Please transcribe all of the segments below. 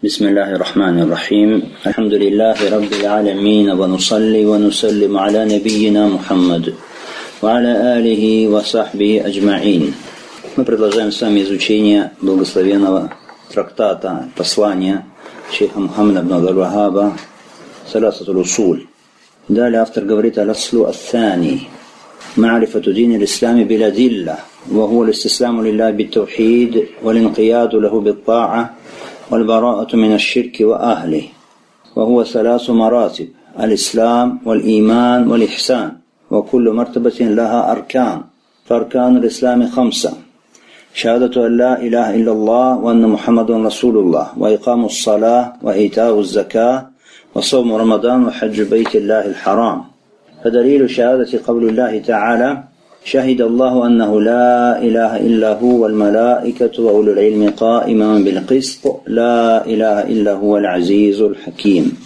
بسم الله الرحمن الرحيم الحمد لله رب العالمين ونصلي ونسلم على نبينا محمد وعلى آله وصحبه أجمعين Мы продолжаем с вами изучение благословенного трактата, послания шейха Мухаммада ибн Абдул-Вахаба Саласатул Усуль. Далее автор говорит «Аляслу Аттани» معرفة دين الإسلام بالأدلة وهو الاستسلام لله بالتوحيد والانقياد له بالطاعة والبراءة من الشرك وأهله وهو ثلاث مراتب الإسلام والإيمان والإحسان وكل مرتبة لها أركان فأركان الإسلام خمسة شهادة أن لا إله إلا الله وأن محمد رسول الله وإقام الصلاة وإيتاء الزكاة وصوم رمضان وحج بيت الله الحرام. فدليل شهادة قول الله تعالى شهد الله أنه لا إله إلا هو والملائكة وأولو العلم قائما بالقسط. لا إله إلا هو العزيز الحكيم.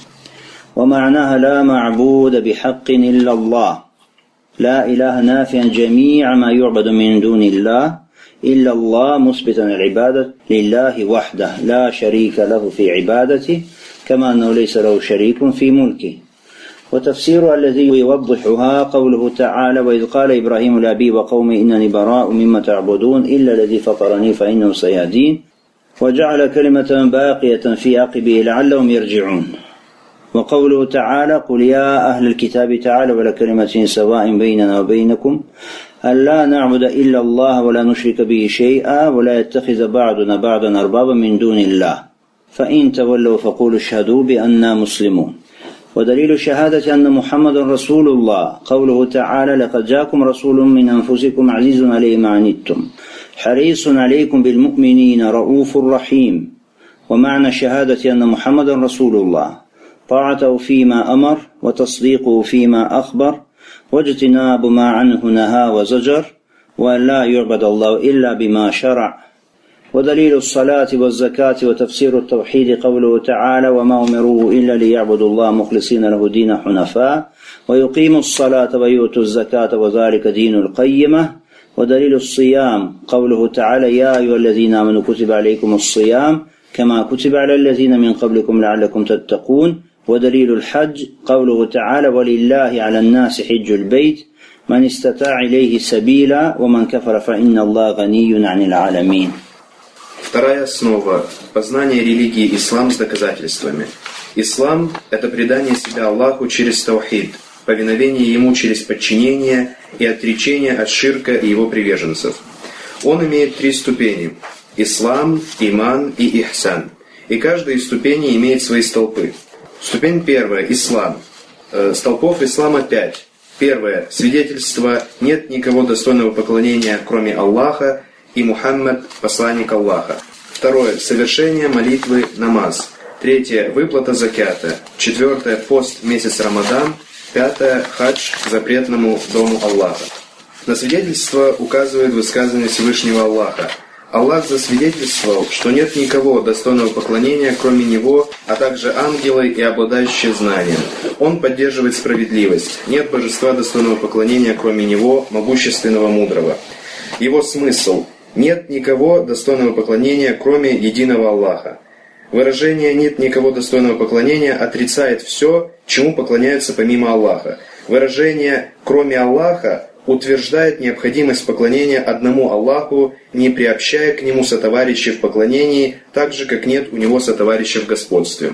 ومعناها لا معبود بحق إلا الله. لا إله نافيا جميع ما يعبد من دون الله إلا الله مثبتا العبادة لله وحده. لا شريك له في عبادته كما أنه ليس له شريك في ملكه. وتفسيرها الذي يوضحها قوله تعالى وإذ قال إبراهيم لأبي وقومي إنني براء مما تعبدون إلا الذي فطرني فإنه سيهدين. وجعل كلمة باقية في عقبه لعلهم يرجعون. وقوله تعالى قل يا أهل الكتاب تعالوا ولا كلمة سواء بيننا وبينكم ألا نعبد إلا الله ولا نشرك به شيئا ولا يتخذ بعضنا بعضا أربابا من دون الله. فإن تولوا فقولوا اشهدوا بأننا مسلمون. ودليل شهادة أن محمد رسول الله. قوله تعالى لقد جاكم رسول من أنفسكم عزيز عليه ما عنتم. حريص عليكم بالمؤمنين رؤوف رحيم. ومعنى شهادة أن محمد رسول الله. طاعته فيما أمر وتصديقه فيما أخبر واجتناب ما عنه نهى وزجر. وأن لا يعبد الله إلا بما شرع. ودليل الصلاة والزكاة وتفسير التوحيد قوله تعالى وما أمروا إلا ليعبدوا الله مخلصين له دين حنفاء ويقيموا الصلاة ويؤتوا الزكاة وذلك دين القيمة ودليل الصيام قوله تعالى يا أيها الذين آمنوا كتب عليكم الصيام كما كتب على الذين من قبلكم لعلكم تتقون ودليل الحج قوله تعالى ولله على الناس حج البيت من استطاع إليه سبيلا ومن كفر فإن الله غني عن العالمين Вторая основа – познание религии ислам с доказательствами. Ислам – это предание себя Аллаху через таухид, повиновение Ему через подчинение и отречение от ширка и его приверженцев. Он имеет три ступени – ислам, иман и ихсан. И каждая из ступеней имеет свои столпы. Ступень первая – ислам. Э, столпов ислама пять. Первое – свидетельство «нет никого достойного поклонения, кроме Аллаха», и Мухаммад – посланник Аллаха. Второе – совершение молитвы намаз. Третье – выплата закята. Четвертое – пост месяц Рамадан. Пятое – хадж к запретному дому Аллаха. На свидетельство указывает высказывание Всевышнего Аллаха. Аллах засвидетельствовал, что нет никого достойного поклонения, кроме Него, а также ангелы и обладающие знанием. Он поддерживает справедливость. Нет божества достойного поклонения, кроме Него, могущественного мудрого. Его смысл нет никого достойного поклонения, кроме единого Аллаха. Выражение «нет никого достойного поклонения» отрицает все, чему поклоняются помимо Аллаха. Выражение «кроме Аллаха» утверждает необходимость поклонения одному Аллаху, не приобщая к нему сотоварищей в поклонении, так же, как нет у него сотоварищей в господстве.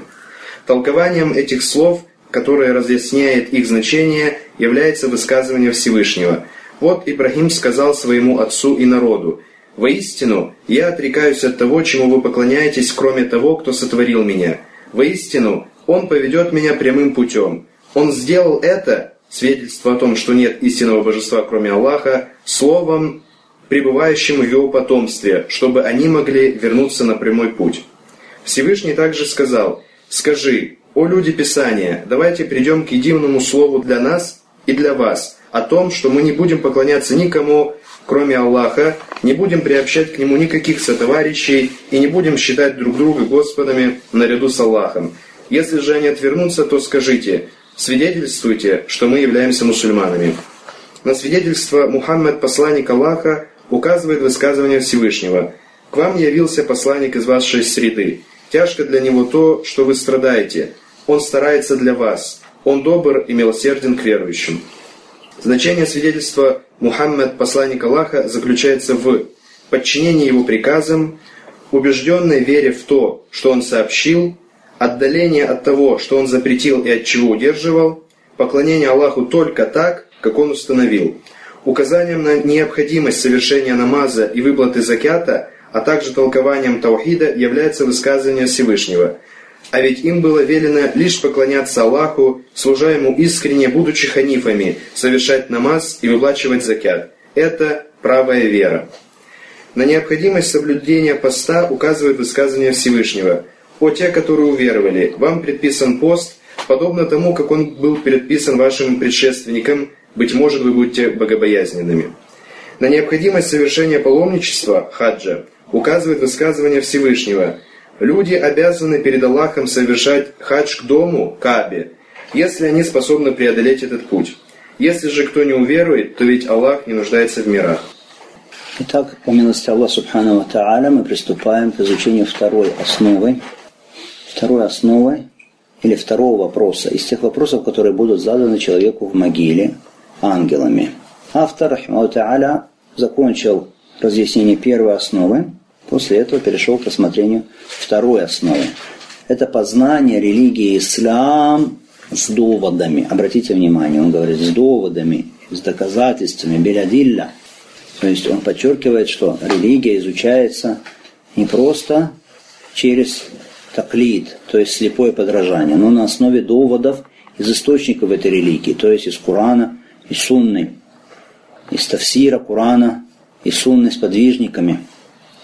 Толкованием этих слов, которое разъясняет их значение, является высказывание Всевышнего. Вот Ибрахим сказал своему отцу и народу, Воистину, я отрекаюсь от того, чему вы поклоняетесь, кроме того, кто сотворил меня. Воистину, Он поведет меня прямым путем. Он сделал это, свидетельство о том, что нет истинного божества, кроме Аллаха, словом, пребывающим в его потомстве, чтобы они могли вернуться на прямой путь. Всевышний также сказал, «Скажи, о люди Писания, давайте придем к единому слову для нас и для вас, о том, что мы не будем поклоняться никому, кроме Аллаха, не будем приобщать к Нему никаких сотоварищей и не будем считать друг друга Господами наряду с Аллахом. Если же они отвернутся, то скажите, свидетельствуйте, что мы являемся мусульманами. На свидетельство Мухаммад, посланник Аллаха, указывает высказывание Всевышнего. «К вам явился посланник из вашей среды. Тяжко для него то, что вы страдаете. Он старается для вас. Он добр и милосерден к верующим. Значение свидетельства Мухаммад, посланник Аллаха, заключается в подчинении его приказам, убежденной вере в то, что он сообщил, отдаление от того, что он запретил и от чего удерживал, поклонение Аллаху только так, как он установил. Указанием на необходимость совершения намаза и выплаты закята, а также толкованием таухида является высказывание Всевышнего. А ведь им было велено лишь поклоняться Аллаху, служа ему искренне, будучи ханифами, совершать намаз и выплачивать закят. Это правая вера. На необходимость соблюдения поста указывает высказывание Всевышнего. «О те, которые уверовали, вам предписан пост, подобно тому, как он был предписан вашим предшественникам, быть может, вы будете богобоязненными». На необходимость совершения паломничества, хаджа, указывает высказывание Всевышнего. Люди обязаны перед Аллахом совершать хадж к дому, Кабе, если они способны преодолеть этот путь. Если же кто не уверует, то ведь Аллах не нуждается в мирах. Итак, по милости Аллаха Субхану Тааля мы приступаем к изучению второй основы, второй основы или второго вопроса из тех вопросов, которые будут заданы человеку в могиле ангелами. Автор, Рахмау Тааля, закончил разъяснение первой основы, после этого перешел к рассмотрению второй основы. Это познание религии ислам с доводами. Обратите внимание, он говорит с доводами, с доказательствами, белядилля – то есть он подчеркивает, что религия изучается не просто через таклид, то есть слепое подражание, но на основе доводов из источников этой религии, то есть из Корана, из Сунны, из Тавсира Корана, и Сунны с подвижниками.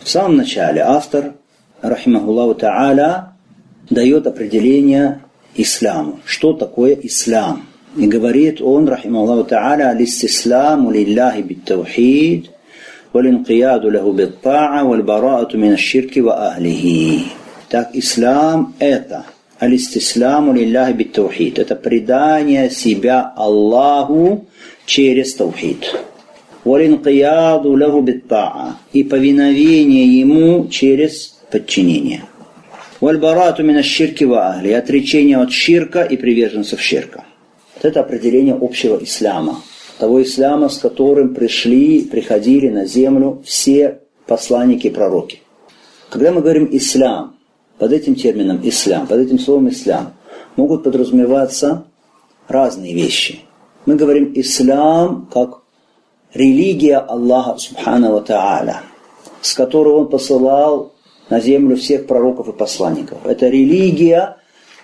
В самом начале автор, рахимахуллаху та'аля, дает определение исламу. Что такое ислам? И говорит он, рахималлаху та'аля, «Алистисламу лилляхи биттаухид, валинқияду лаху битта'a, вальбараату мин ширки ва ахлихи». Так, ислам – это алистисламу лилляхи биттаухид. Это предание себя Аллаху через таухид. Валинқияду лаху битта'a. И повиновение ему через подчинение. Вальбарату мин ширки ва ахли. Отречение от ширка и приверженцев ширка. Вот это определение общего ислама. Того ислама, с которым пришли, приходили на землю все посланники и пророки. Когда мы говорим ислам, под этим термином ислам, под этим словом ислам, могут подразумеваться разные вещи. Мы говорим ислам как религия Аллаха Субхану Тааля, с которой Он посылал на землю всех пророков и посланников. Это религия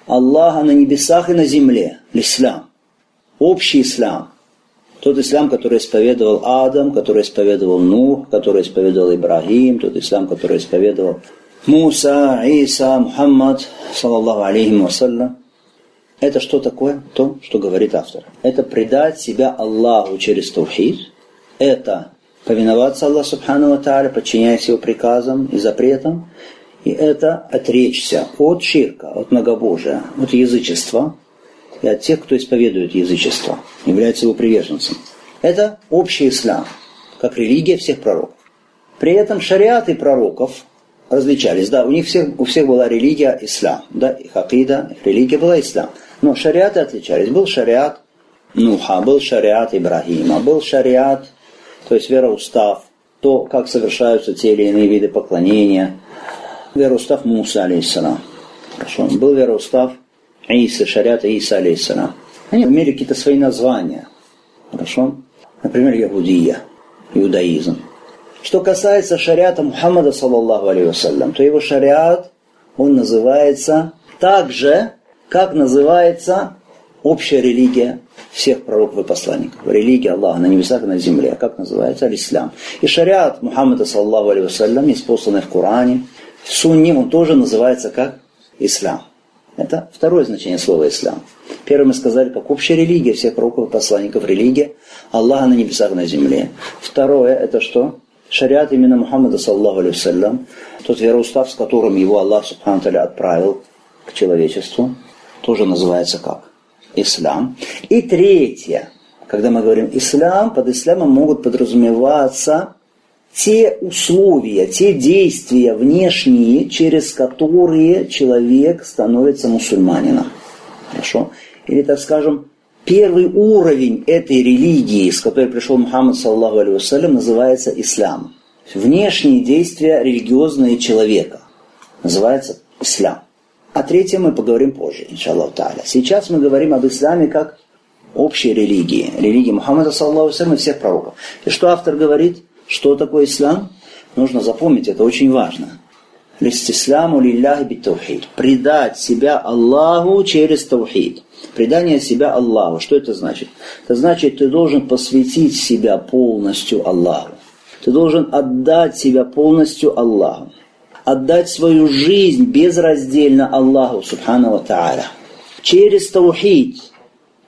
Аллаха на небесах и на земле, ислам общий ислам. Тот ислам, который исповедовал Адам, который исповедовал Нух, который исповедовал Ибрагим, тот ислам, который исповедовал Муса, Иса, Мухаммад, саллаллаху алейхи вассалям. Это что такое? То, что говорит автор. Это предать себя Аллаху через таухид. Это повиноваться Аллаху Субхану Тааля, подчиняясь его приказам и запретам. И это отречься от ширка, от многобожия, от язычества, и от тех, кто исповедует язычество, является его приверженцем. Это общий ислам, как религия всех пророков. При этом шариаты пророков различались. Да, у них всех, у всех была религия ислам. Да, их акида, их религия была ислам. Но шариаты отличались. Был шариат Нуха, был шариат Ибрагима, был шариат, то есть вероустав, то, как совершаются те или иные виды поклонения. Вероустав Муса, алейхиссалам. Хорошо. Был вероустав Иса, шариата Иса, алейсалам. Они имели какие-то свои названия. Хорошо? Например, Яхудия, иудаизм. Что касается шариата Мухаммада, саллаллаху алейhi то его шариат, он называется так же, как называется общая религия всех пророков и посланников. Религия Аллаха на небесах и на земле. Как называется? Аль-Ислам. И шариат Мухаммада, саллаллаху алейhi вассалям, испосланный в Коране, в Сунне, он тоже называется как Ислам. Это второе значение слова «ислам». Первое мы сказали, как общая религия всех пророков и посланников, религия Аллаха на небесах на земле. Второе, это что? Шариат именно Мухаммада, саллаху алейhi тот вероустав, с которым его Аллах, субхану отправил к человечеству, тоже называется как? Ислам. И третье, когда мы говорим ислам, под исламом могут подразумеваться те условия, те действия внешние, через которые человек становится мусульманином. Хорошо? Или, так скажем, первый уровень этой религии, с которой пришел Мухаммад, саллаху алейhi называется ислам. Внешние действия религиозные человека называется ислам. О третьем мы поговорим позже, иншаллах та'аля. Сейчас мы говорим об исламе как общей религии, религии Мухаммада, саллаху и всех пророков. И что автор говорит? Что такое ислам? Нужно запомнить, это очень важно. Листисламу лилляхи битаухид. Предать себя Аллаху через таухид. Предание себя Аллаху. Что это значит? Это значит, ты должен посвятить себя полностью Аллаху. Ты должен отдать себя полностью Аллаху. Отдать свою жизнь безраздельно Аллаху, субхану тааля. Через таухид,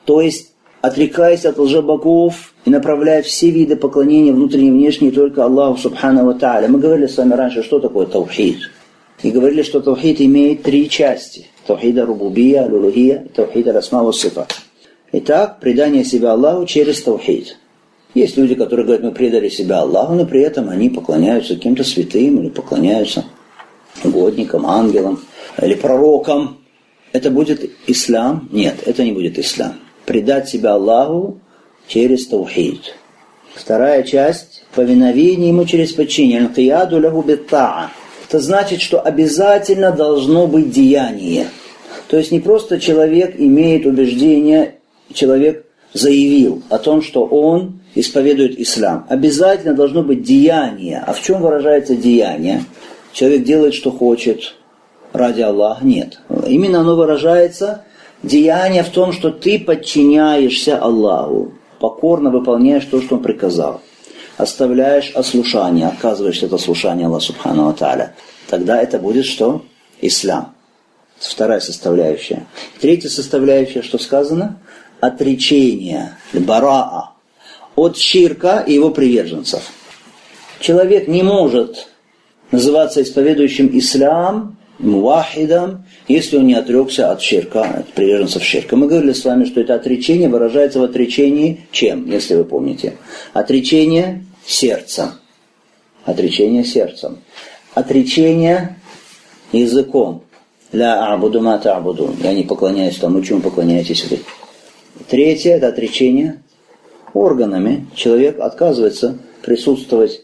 то есть отрекаясь от лжебогов и направляя все виды поклонения, внутренние и внешние, только Аллаху Субхану Тааля. Мы говорили с вами раньше, что такое таухид. И говорили, что таухид имеет три части. Таухида рубубия, лулухия, таухида расма сифа. Итак, предание себя Аллаху через таухид. Есть люди, которые говорят, мы предали себя Аллаху, но при этом они поклоняются каким-то святым или поклоняются угодникам, ангелам или пророкам. Это будет ислам? Нет, это не будет ислам предать себя Аллаху через таухид. Вторая часть – повиновение ему через подчинение. Это значит, что обязательно должно быть деяние. То есть не просто человек имеет убеждение, человек заявил о том, что он исповедует ислам. Обязательно должно быть деяние. А в чем выражается деяние? Человек делает, что хочет ради Аллаха. Нет. Именно оно выражается Деяние в том, что ты подчиняешься Аллаху, покорно выполняешь то, что Он приказал. Оставляешь ослушание, отказываешь это слушание Аллаха Субхану Тааля. Тогда это будет что? Ислам. Вторая составляющая. Третья составляющая, что сказано? Отречение, бараа, от ширка и его приверженцев. Человек не может называться исповедующим ислам, муахидом, если он не отрекся от ширка, от приверженцев ширка. Мы говорили с вами, что это отречение выражается в отречении чем, если вы помните? Отречение сердцем. Отречение сердцем. Отречение языком. Ля абуду ма абуду. Я не поклоняюсь тому, чему поклоняетесь вы. Третье – это отречение органами. Человек отказывается присутствовать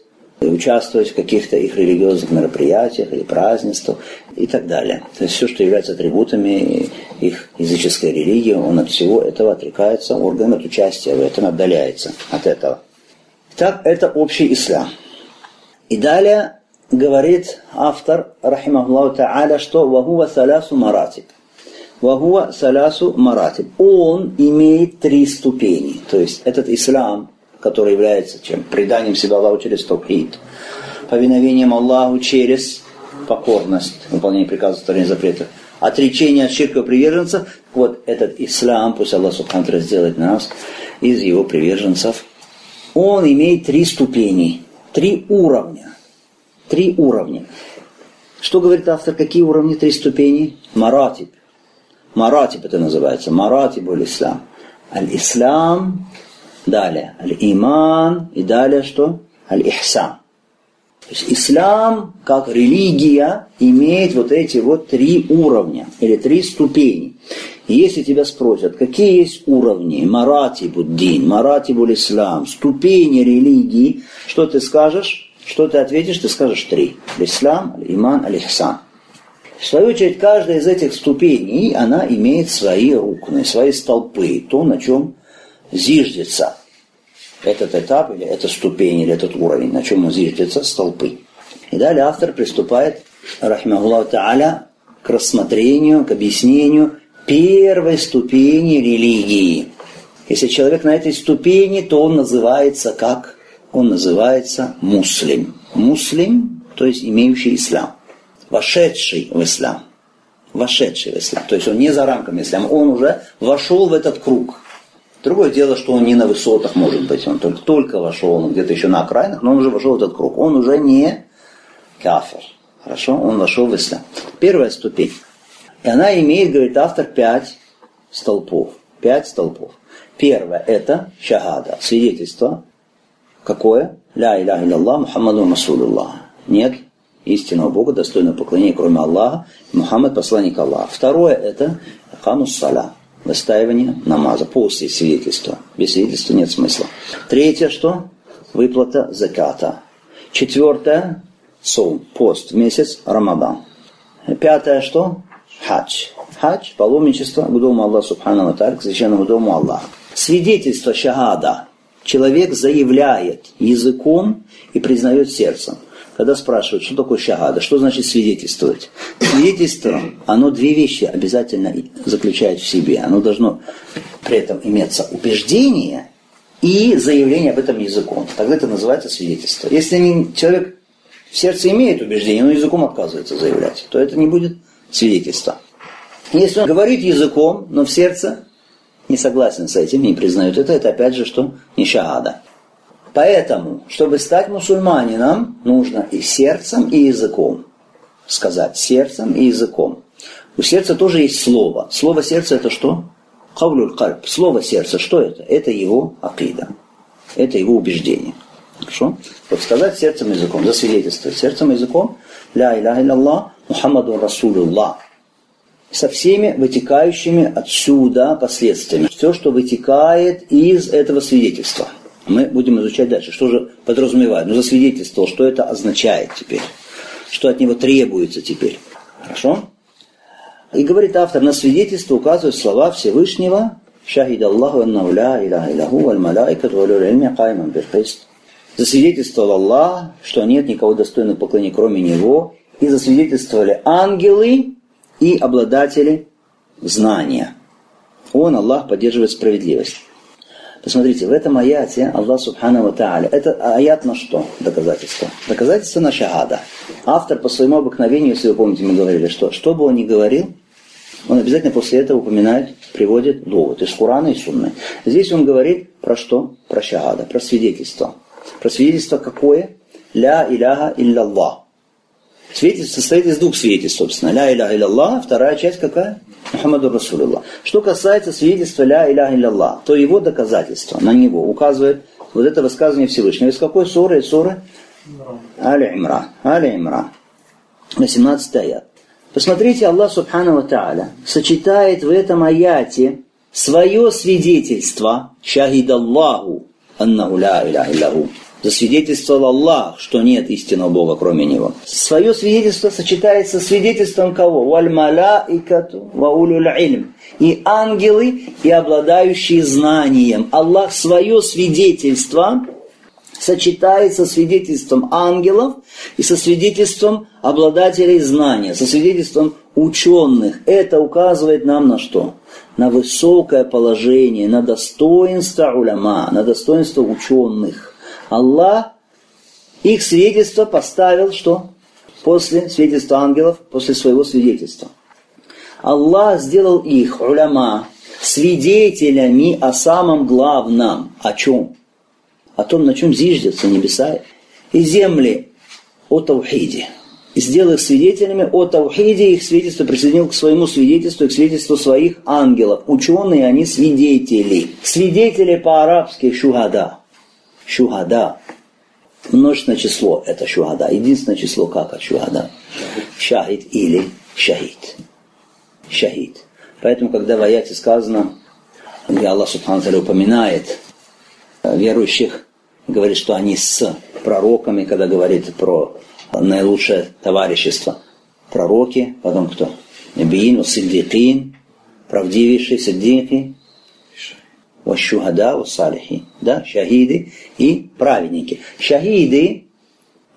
участвовать в каких-то их религиозных мероприятиях или празднествах и так далее. То есть все, что является атрибутами их языческой религии, он от всего этого отрекается, орган от участия в этом отдаляется от этого. Так, это общий ислам. И далее говорит автор, рахимахуллаху та'аля, что «Вахува салясу маратиб». «Вахува салясу маратиб». Он имеет три ступени. То есть этот ислам, который является чем? Преданием себя Аллаху через тавхид, повиновением Аллаху через покорность, выполнение приказов, вторых запретов, отречение от ширка приверженцев, вот этот ислам, пусть Аллах Субхану сделает нас из его приверженцев, он имеет три ступени, три уровня. Три уровня. Что говорит автор, какие уровни, три ступени? Маратиб. Маратиб это называется. Маратиб аль-Ислам. Аль-Ислам Далее, аль-иман, и далее что? Аль-ихсан. То есть ислам, как религия, имеет вот эти вот три уровня, или три ступени. И если тебя спросят, какие есть уровни, маратибуддин, маратибуль ислам, ступени религии, что ты скажешь? Что ты ответишь? Ты скажешь три. Ислам, иман, аль-ихсан. В свою очередь, каждая из этих ступеней, она имеет свои рукны, свои столпы, то, на чем зиждется этот этап, или эта ступень, или этот уровень, на чем он зиждется, столпы. И далее автор приступает, рахмахуллаху та'аля, к рассмотрению, к объяснению первой ступени религии. Если человек на этой ступени, то он называется как? Он называется муслим. Муслим, то есть имеющий ислам. Вошедший в ислам. Вошедший в ислам. То есть он не за рамками ислама, он уже вошел в этот круг. Другое дело, что он не на высотах, может быть, он только, только вошел, он где-то еще на окраинах, но он уже вошел в этот круг. Он уже не кафир. Хорошо? Он вошел в ислам. Первая ступень. И она имеет, говорит автор, пять столпов. Пять столпов. Первое – это шахада, свидетельство Какое? Ля иляха илlallah Мухаммаду Расулуллах. Нет истинного Бога, достойного поклонения, кроме Аллаха. Мухаммад посланник Аллаха. Второе это хамус саля. Выстаивание намаза после свидетельства. Без свидетельства нет смысла. Третье что? Выплата заката. Четвертое сом, пост, месяц Рамадан. Пятое что? Хадж. Хадж, паломничество к дому Аллаха Субхану Ва к священному дому Аллаха. Свидетельство шахада. Человек заявляет языком и признает сердцем. Когда спрашивают, что такое шахада, что значит свидетельствовать? Свидетельство, оно две вещи обязательно заключает в себе. Оно должно при этом иметься убеждение и заявление об этом языком. Тогда это называется свидетельство. Если человек в сердце имеет убеждение, но языком отказывается заявлять, то это не будет свидетельство. Если он говорит языком, но в сердце не согласен с этим, не признает это, это опять же что? Не шахада. Поэтому, чтобы стать мусульманином, нужно и сердцем, и языком. Сказать сердцем и языком. У сердца тоже есть слово. Слово сердца это что? Кавлюль кальб. Слово сердца, что это? Это его акида. Это его убеждение. Хорошо? Вот сказать сердцем и языком, засвидетельствовать сердцем и языком, ля иляха илlallah, Мухаммаду Расулуллах. Со всеми вытекающими отсюда последствиями. Все, что вытекает из этого свидетельства. Мы будем изучать дальше, что же подразумевает. Ну, засвидетельствовал, что это означает теперь. Что от него требуется теперь. Хорошо? И говорит автор, на свидетельство указывают слова Всевышнего, «Шахид Аллаху аннаху ля иляха илляху валь малайкату валюль ильми кайман бирхист». Засвидетельствовал Аллах, что нет никого достойного поклонения, кроме Него, и засвидетельствовали ангелы и обладатели знания. Он, Аллах, поддерживает справедливость. Посмотрите, в этом аяте Аллах Субхану Тааля, это аят на что доказательство? Доказательство на шахада. Автор по своему обыкновению, если вы помните, мы говорили, что что бы он ни говорил, он обязательно после этого упоминает, приводит довод из Курана и Сунны. Здесь он говорит про что? Про шахада, про свидетельство. Про свидетельство какое? Ля иляха илляллах. Свидетельство состоит из двух свидетельств, собственно. Ля иляха илляллах, вторая часть какая? Мухаммаду Расулуллах. Что касается свидетельства ля иляха илляллах, то его доказательство на него указывает вот это высказывание Всевышнего. Из какой ссоры? Из ссоры? Али Имран. Али Имран. 18 аят. Посмотрите, Аллах Субхану Тааля сочетает в этом аяте свое свидетельство, шахид Аллаху, аннаху ля иляха засвидетельствовал Аллах, что нет истинного Бога, кроме Него. Свое свидетельство сочетается с свидетельством кого? Валь малаикату ва улюль ильм. И ангелы, и обладающие знанием. Аллах свое свидетельство сочетается со свидетельством ангелов и со свидетельством обладателей знания, со свидетельством ученых. Это указывает нам на что? На высокое положение, на достоинство уляма, на достоинство ученых. Аллах их свидетельство поставил что? После свидетельства ангелов, после своего свидетельства. Аллах сделал их, уляма, свидетелями о самом главном. О чем? О том, на чем зиждятся небеса и земли. О Таухиде. И сделал их свидетелями о Таухиде, их свидетельство присоединил к своему свидетельству и к свидетельству своих ангелов. Ученые, они свидетели. Свидетели по-арабски шухада. Шухада. Множественное число – это шухада. Единственное число как от шухада? Шахид или шахид. Шахид. Поэтому, когда в аяте сказано, где Аллах Субхану упоминает э, верующих, говорит, что они с пророками, когда говорит про наилучшее товарищество. Пророки, потом кто? Набиин, Сиддикин, правдивейшие Сиддики, Вашухада, салихи, да, шахиды и праведники. Шахиды,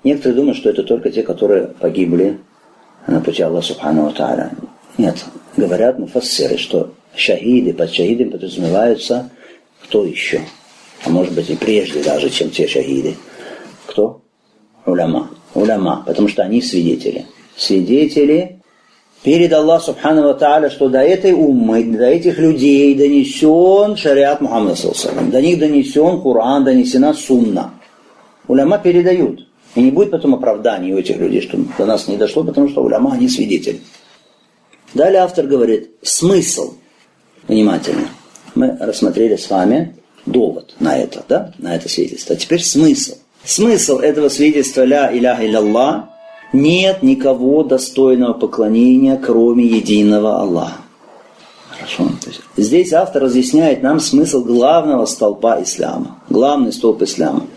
некоторые думают, что это только те, которые погибли на пути Аллаха Субхану Тааля. Нет, говорят муфассиры, что шахиды, под шахидами подразумеваются кто еще? А может быть и прежде даже, чем те шахиды. Кто? Уляма. Уляма, потому что они свидетели. Свидетели перед Аллах Субхану Тааля, что до этой уммы, до этих людей донесен шариат Мухаммада Салсалам, до них донесен Коран, донесена сунна. Уляма передают. И не будет потом оправданий у этих людей, что до нас не дошло, потому что уляма, они свидетели. Далее автор говорит, смысл, внимательно, мы рассмотрели с вами довод на это, да, на это свидетельство. А теперь смысл. Смысл этого свидетельства «Ля иляха илlallah» нет никого достойного поклонения, кроме единого Аллаха. Хорошо. здесь автор разъясняет нам смысл главного столпа ислама. Главный столб ислама.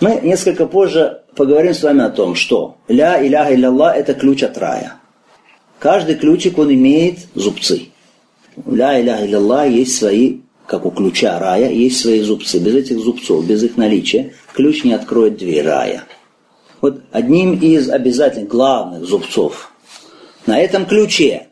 Мы несколько позже поговорим с вами о том, что «Ля иляха илlallah» – это ключ от рая. Каждый ключик, он имеет зубцы. «Ля иляха илlallah» есть свои, как у ключа рая, есть свои зубцы. Без этих зубцов, без их наличия, ключ не откроет дверь рая. Вот одним из обязательных главных зубцов на этом ключе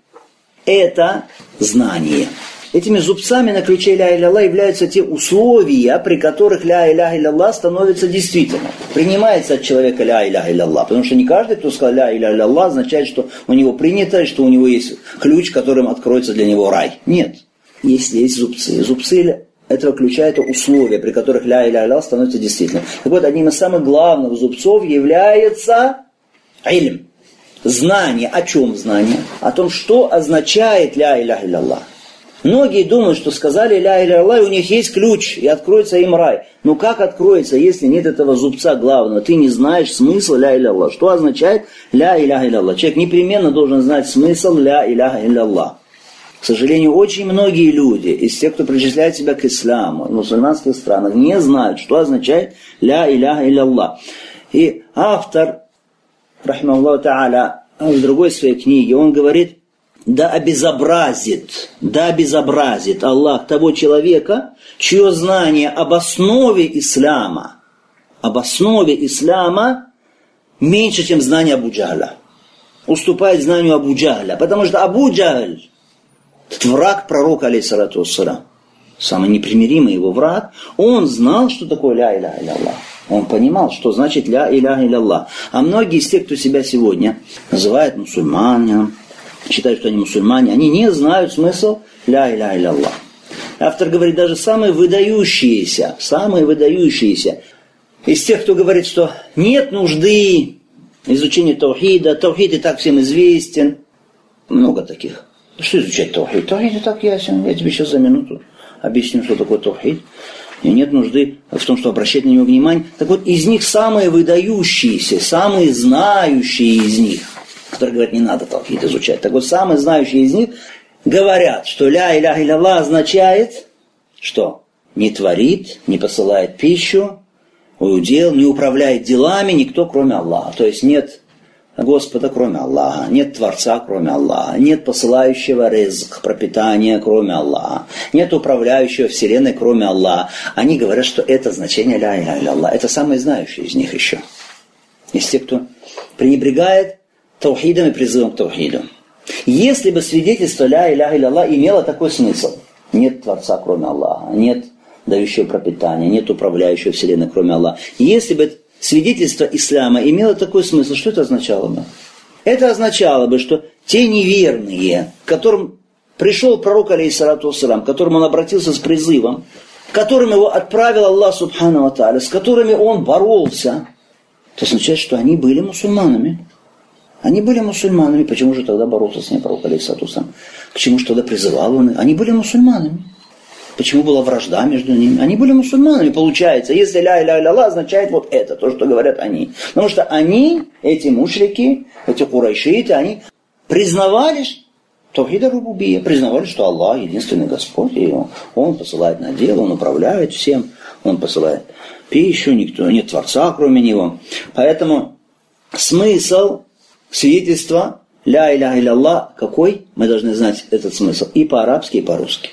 это знание. Этими зубцами на ключе ля иля являются те условия, при которых ля иля илля становится действительным. Принимается от человека ля иля илля Потому что не каждый, кто сказал ля иля илля означает, что у него принято, что у него есть ключ, которым откроется для него рай. Нет. Есть, есть зубцы. Зубцы этого ключа условия, при которых ля иля илля становится действительным. Так вот, одним из самых главных зубцов является ильм. Знание. О чем знание? О том, что означает ля иля илля Многие думают, что сказали ля иля Аллах, у них есть ключ, и откроется им рай. Но как откроется, если нет этого зубца главного? Ты не знаешь смысла ля иля Аллах. Что означает ля иля Аллах? Человек непременно должен знать смысл ля иля Аллах. К сожалению, очень многие люди из тех, кто причисляет себя к исламу в мусульманских странах, не знают, что означает ля иляха илля И автор, рахмаллаху та'аля, в другой своей книге, он говорит, да обезобразит, да обезобразит Аллах того человека, чье знание об основе ислама, об основе ислама меньше, чем знание Абу Джахля. Уступает знанию Абу Джахля. Потому что Абу Джахль этот враг пророка, алейсалату вассалам, самый непримиримый его враг, он знал, что такое ля иля иля Аллах. Он понимал, что значит ля иля иля Аллах. А многие из тех, кто себя сегодня называют мусульманами, считают, что они мусульмане, они не знают смысл ля иля иля Аллах. Автор говорит, даже самые выдающиеся, самые выдающиеся из тех, кто говорит, что нет нужды изучения таухида, таухид и так всем известен, много таких. Что изучать Таухид? Таухид и так ясен. Я тебе сейчас за минуту объясню, что такое Таухид. И нет нужды в том, что обращать на него внимание. Так вот, из них самые выдающиеся, самые знающие из них, которые говорят, не надо Таухид изучать. Так вот, самые знающие из них говорят, что ля иля илля означает, что не творит, не посылает пищу, удел, не управляет делами никто, кроме Аллаха. То есть нет Господа, кроме Аллаха, нет Творца, кроме Аллаха, нет посылающего рызк, пропитания, кроме Аллаха, нет управляющего Вселенной, кроме Аллаха. Они говорят, что это значение ля иля иля Аллах. Это самые знающие из них еще. Из тех, кто пренебрегает таухидом и призывом к таухиду. Если бы свидетельство ля иля иля Аллах имело такой смысл, нет Творца, кроме Аллаха, нет дающего пропитания, нет управляющего Вселенной, кроме Аллаха. Если бы свидетельство ислама имело такой смысл, что это означало бы? Это означало бы, что те неверные, к которым пришел пророк, алейхиссалату к которым он обратился с призывом, к которым его отправил Аллах Субхану Аталя, с которыми он боролся, это означает, что они были мусульманами. Они были мусульманами. Почему же тогда боролся с ними пророк, алейхиссалату К чему же тогда призывал он? Они были мусульманами. Почему была вражда между ними? Они были мусульманами, получается. Если ля иля ля означает вот это, то, что говорят они. Потому что они, эти мушрики, эти курайшиты, они признавали Тавхида Рубубия, признавали, что Аллах единственный Господь, и он, он посылает на дело, Он управляет всем, Он посылает пищу, никто, нет Творца, кроме Него. Поэтому смысл свидетельства ля иля илля какой? Мы должны знать этот смысл и по-арабски, и по-русски.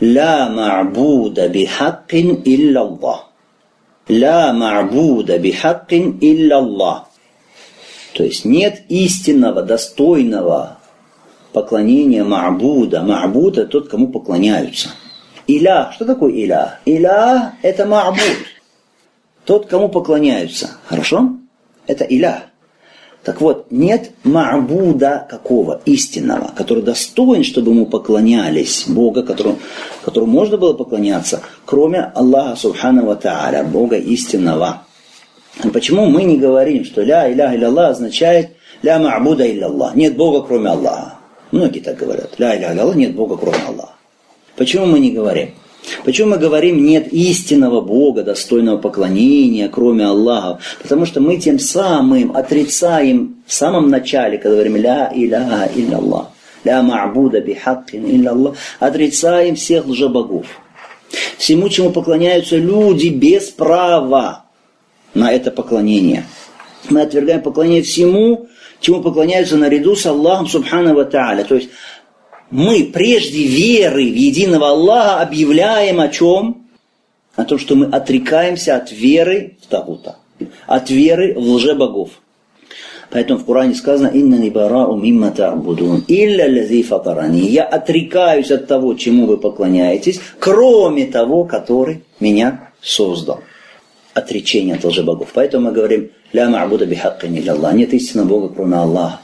لا معبود بحق إلا الله لا معبود بحق إلا الله То есть нет истинного, достойного поклонения Ма'буда. Ма'буд – это тот, кому поклоняются. Иля, что такое Иля? Иля – это Ма'буд. Тот, кому поклоняются. Хорошо? Это Иля. Так вот, нет ма'буда какого, истинного, который достоин, чтобы ему поклонялись, Бога, которому, которому можно было поклоняться, кроме Аллаха Субхану Тааля, Бога истинного. Почему мы не говорим, что ля иляха илля означает ля ма'буда илля нет Бога, кроме Аллаха. Многие так говорят, ля иляха илля нет Бога, кроме Аллаха. Почему мы не говорим? Почему мы говорим нет истинного Бога, достойного поклонения, кроме Аллаха? Потому что мы тем самым отрицаем в самом начале, когда говорим «Ля иляха илля Аллах», «Ля ма'буда бихаккин илля Аллах», отрицаем всех лжебогов. Всему, чему поклоняются люди без права на это поклонение. Мы отвергаем поклонение всему, чему поклоняются наряду с Аллахом Субхану Ва. То есть мы прежде веры в единого Аллаха объявляем о чем? О том, что мы отрекаемся от веры в Тагута, от веры в лжебогов. Поэтому в Коране сказано «Инна нибарау мимма та'будун, илля лази фатарани». Я отрекаюсь от того, чему вы поклоняетесь, кроме того, который меня создал. Отречение от лжебогов. Поэтому мы говорим «Ля ма'буда бихаккин Аллах». Нет истинного Бога, кроме Аллаха.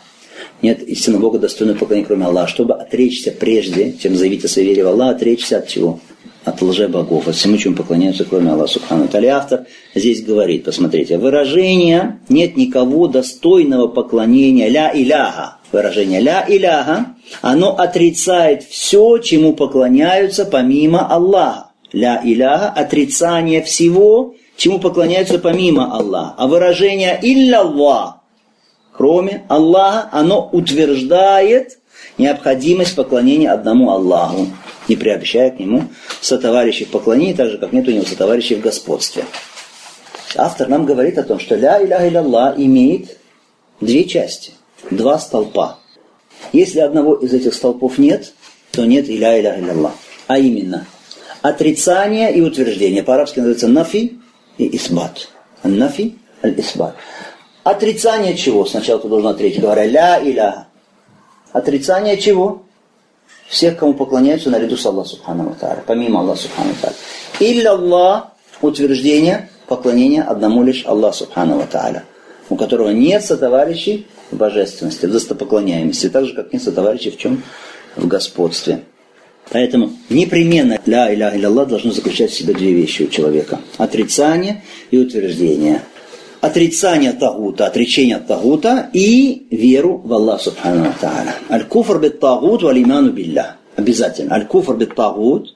Нет истинного Бога достойного поклонения, кроме Аллаха. Чтобы отречься прежде, чем заявить о своей вере в Аллаха, отречься от чего? От лже-богов, от всему, чему поклоняются, кроме Аллаха Субхану Тали. Автор здесь говорит, посмотрите, выражение «нет никого достойного поклонения ля иляха». Выражение ля иляха, оно отрицает все, чему поклоняются помимо Аллаха. Ля иляха – отрицание всего, чему поклоняются помимо Аллаха. А выражение илля Аллах кроме Аллаха, оно утверждает необходимость поклонения одному Аллаху, не приобщая к нему сотоварищей в поклонении, так же, как нет у него сотоварищей в господстве. Автор нам говорит о том, что ля иля илля имеет две части, два столпа. Если одного из этих столпов нет, то нет иля иля илля А именно, отрицание и утверждение. По-арабски называется нафи и исбат. Нафи аль-исбат. Отрицание чего? Сначала ты должен отречь, говоря ля иля. Отрицание чего? Всех, кому поклоняются наряду с Аллахом Субхану Тааля, помимо Аллаха Субхану Тааля. Илля Аллах, утверждение, поклонение одному лишь Аллаху Субхану Тааля, у которого нет сотоварищей в божественности, в достопоклоняемости, так же, как нет сотоварищей в чем? В господстве. Поэтому непременно ля иля илля должно заключать в себе две вещи у человека. Отрицание и утверждение – отрицание Тагута, отречение от Тагута и веру в Аллах Субхану Тааля. Аль-куфр бит Тагут валь иману билля. Обязательно. Аль-куфр бит Тагут,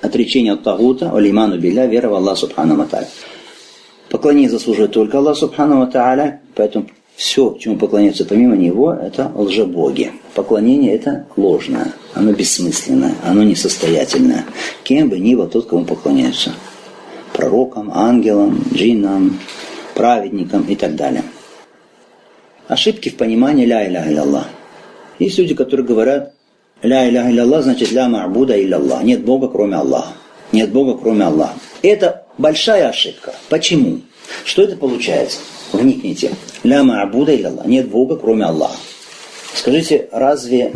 отречение от Тагута, валь иману билля, вера в Аллах Субхану Тааля. Поклонение заслуживает только Аллах Субхану Тааля, поэтому все, чему поклоняются помимо Него, это лжебоги. Поклонение это ложное, оно бессмысленное, оно несостоятельное. Кем бы ни был тот, кому поклоняются. Пророкам, ангелам, джиннам, праведникам и так далее. Ошибки в понимании ля иля илля Есть люди, которые говорят, ля иля илля значит ля ма'буда илля Аллах. Нет Бога, кроме Аллаха. Нет Бога, кроме Аллаха. Это большая ошибка. Почему? Что это получается? Вникните. Ля ма'буда илля Аллах. Нет Бога, кроме Аллаха. Скажите, разве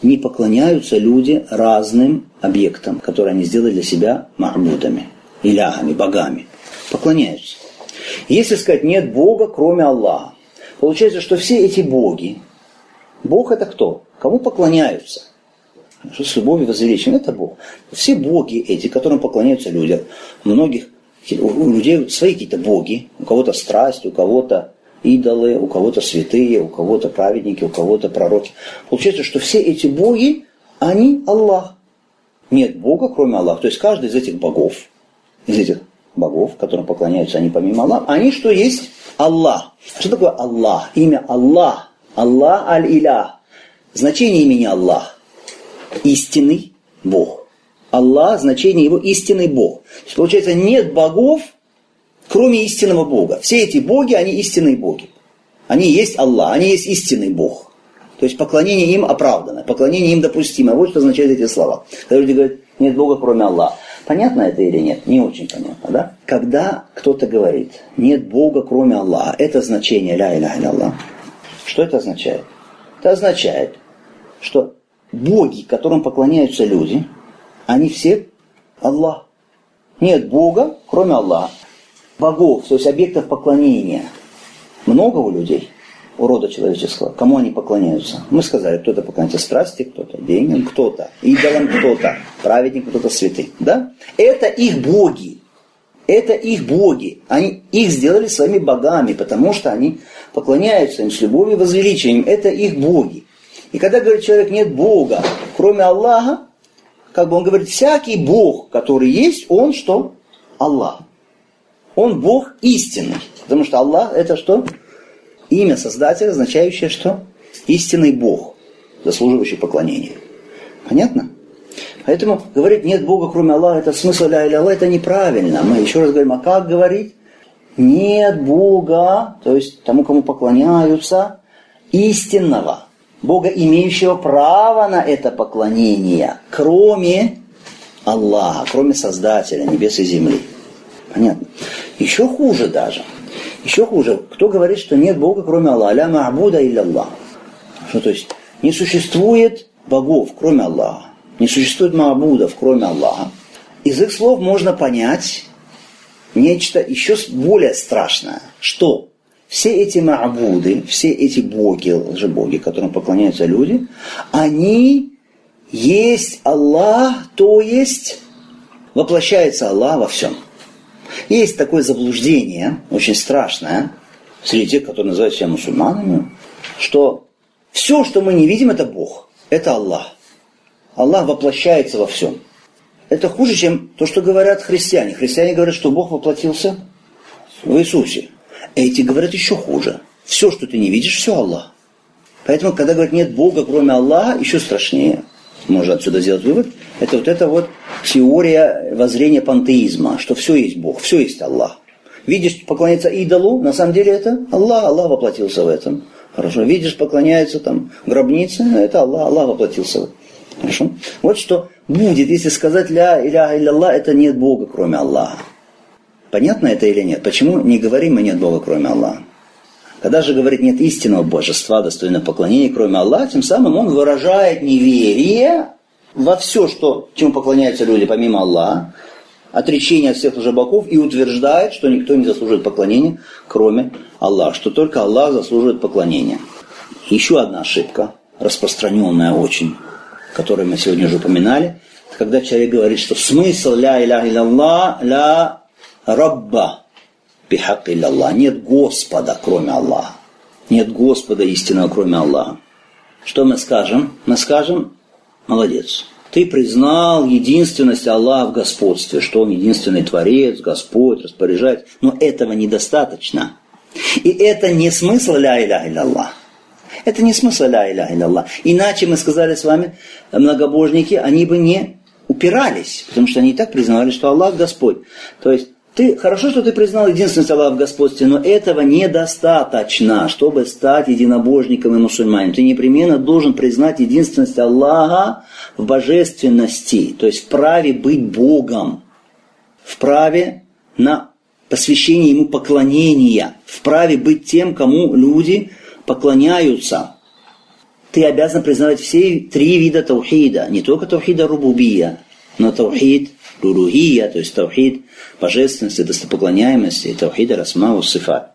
не поклоняются люди разным объектам, которые они сделали для себя ма'будами, илягами, богами? Поклоняются. Если сказать нет Бога, кроме Аллаха, получается, что все эти боги, Бог это кто? Кому поклоняются? Что с любовью возвеличен, это Бог. Все боги эти, которым поклоняются люди, многих у людей свои какие-то боги, у кого-то страсть, у кого-то идолы, у кого-то святые, у кого-то праведники, у кого-то пророки. Получается, что все эти боги, они Аллах. Нет Бога, кроме Аллаха. То есть каждый из этих богов, из этих богов, которым поклоняются они помимо Аллаха, они что есть? Аллах. Что такое Аллах? Имя Аллах. Аллах аль-Илях. Значение имени Аллах. Истинный Бог. Аллах, значение его истинный Бог. То есть, получается, нет богов, кроме истинного Бога. Все эти боги, они истинные боги. Они есть Аллах, они есть истинный Бог. То есть поклонение им оправдано, поклонение им допустимо. Вот что означают эти слова. Когда люди говорят, нет Бога, кроме Аллаха. Понятно это или нет? Не очень понятно, да? Когда кто-то говорит, нет Бога, кроме Аллаха, это значение ля иля Аллах. Что это означает? Это означает, что боги, которым поклоняются люди, они все Аллах. Нет Бога, кроме Аллаха. Богов, то есть объектов поклонения, много у людей у рода человеческого. Кому они поклоняются? Мы сказали, кто-то поклоняется страсти, кто-то деньгам, кто-то идолам, кто-то праведник, кто-то святый. Да? Это их боги. Это их боги. Они их сделали своими богами, потому что они поклоняются им с любовью и возвеличением. Это их боги. И когда говорит человек, нет Бога, кроме Аллаха, как бы он говорит, всякий Бог, который есть, он что? Аллах. Он Бог истинный. Потому что Аллах это что? Имя Создателя, означающее что? Истинный Бог, заслуживающий поклонения. Понятно? Поэтому говорить нет Бога, кроме Аллаха, это смысл ля Аллах, это неправильно. Мы еще раз говорим, а как говорить? Нет Бога, то есть тому, кому поклоняются, истинного, Бога, имеющего право на это поклонение, кроме Аллаха, кроме Создателя небес и земли. Понятно? Еще хуже даже. Еще хуже. Кто говорит, что нет Бога, кроме Аллаха? Ля ма'буда илля Аллах. Что то есть не существует богов, кроме Аллаха. Не существует ма'будов, кроме Аллаха. Из их слов можно понять нечто еще более страшное. Что? Все эти ма'буды, все эти боги, лжебоги, которым поклоняются люди, они есть Аллах, то есть воплощается Аллах во всем. Есть такое заблуждение, очень страшное, среди тех, которые называют себя мусульманами, что все, что мы не видим, это Бог, это Аллах. Аллах воплощается во всем. Это хуже, чем то, что говорят христиане. Христиане говорят, что Бог воплотился в Иисусе. Эти говорят еще хуже. Все, что ты не видишь, все Аллах. Поэтому, когда говорят, нет Бога, кроме Аллаха, еще страшнее. Можно отсюда сделать вывод. Это вот эта вот теория воззрения пантеизма, что все есть Бог, все есть Аллах. Видишь, поклоняется идолу, на самом деле это Аллах, Аллах воплотился в этом. Хорошо. Видишь, поклоняется там гробнице, это Аллах, Аллах воплотился в этом. Хорошо? Вот что будет, если сказать ля иляха илля это нет Бога, кроме Аллаха. Понятно это или нет? Почему не говорим мы нет Бога, кроме Аллаха? Когда же говорит нет истинного божества, достойного поклонения, кроме Аллаха, тем самым он выражает неверие во все, что, чему поклоняются люди помимо Аллаха, отречение от всех лжебоков и утверждает, что никто не заслуживает поклонения, кроме Аллаха, что только Аллах заслуживает поклонения. Еще одна ошибка, распространенная очень который мы сегодня уже упоминали, когда человек говорит, что смысл ля иля илlallah, ля рабба бихак илlallah. Нет Господа, кроме Аллаха. Нет Господа истинного, кроме Аллаха. Что мы скажем? Мы скажем, молодец. Ты признал единственность Аллаха в господстве, что Он единственный Творец, Господь, распоряжает. Но этого недостаточно. И это не смысл ля иля илlallah. Это не смысл ля иля илlallah. Иначе мы сказали с вами, многобожники, они бы не упирались, потому что они и так признавали, что Аллах Господь. То есть ты, хорошо, что ты признал единственность Аллаха в господстве, но этого недостаточно, чтобы стать единобожником и мусульманином. Ты непременно должен признать единственность Аллаха в божественности, то есть в праве быть Богом, в праве на посвящение Ему поклонения, в праве быть тем, кому люди поклоняются, ты обязан признавать все три вида таухида, не только таухида рубубия, но таухид рулухия, то есть таухид божественности, достопоклоняемости, таухида расмау сифат.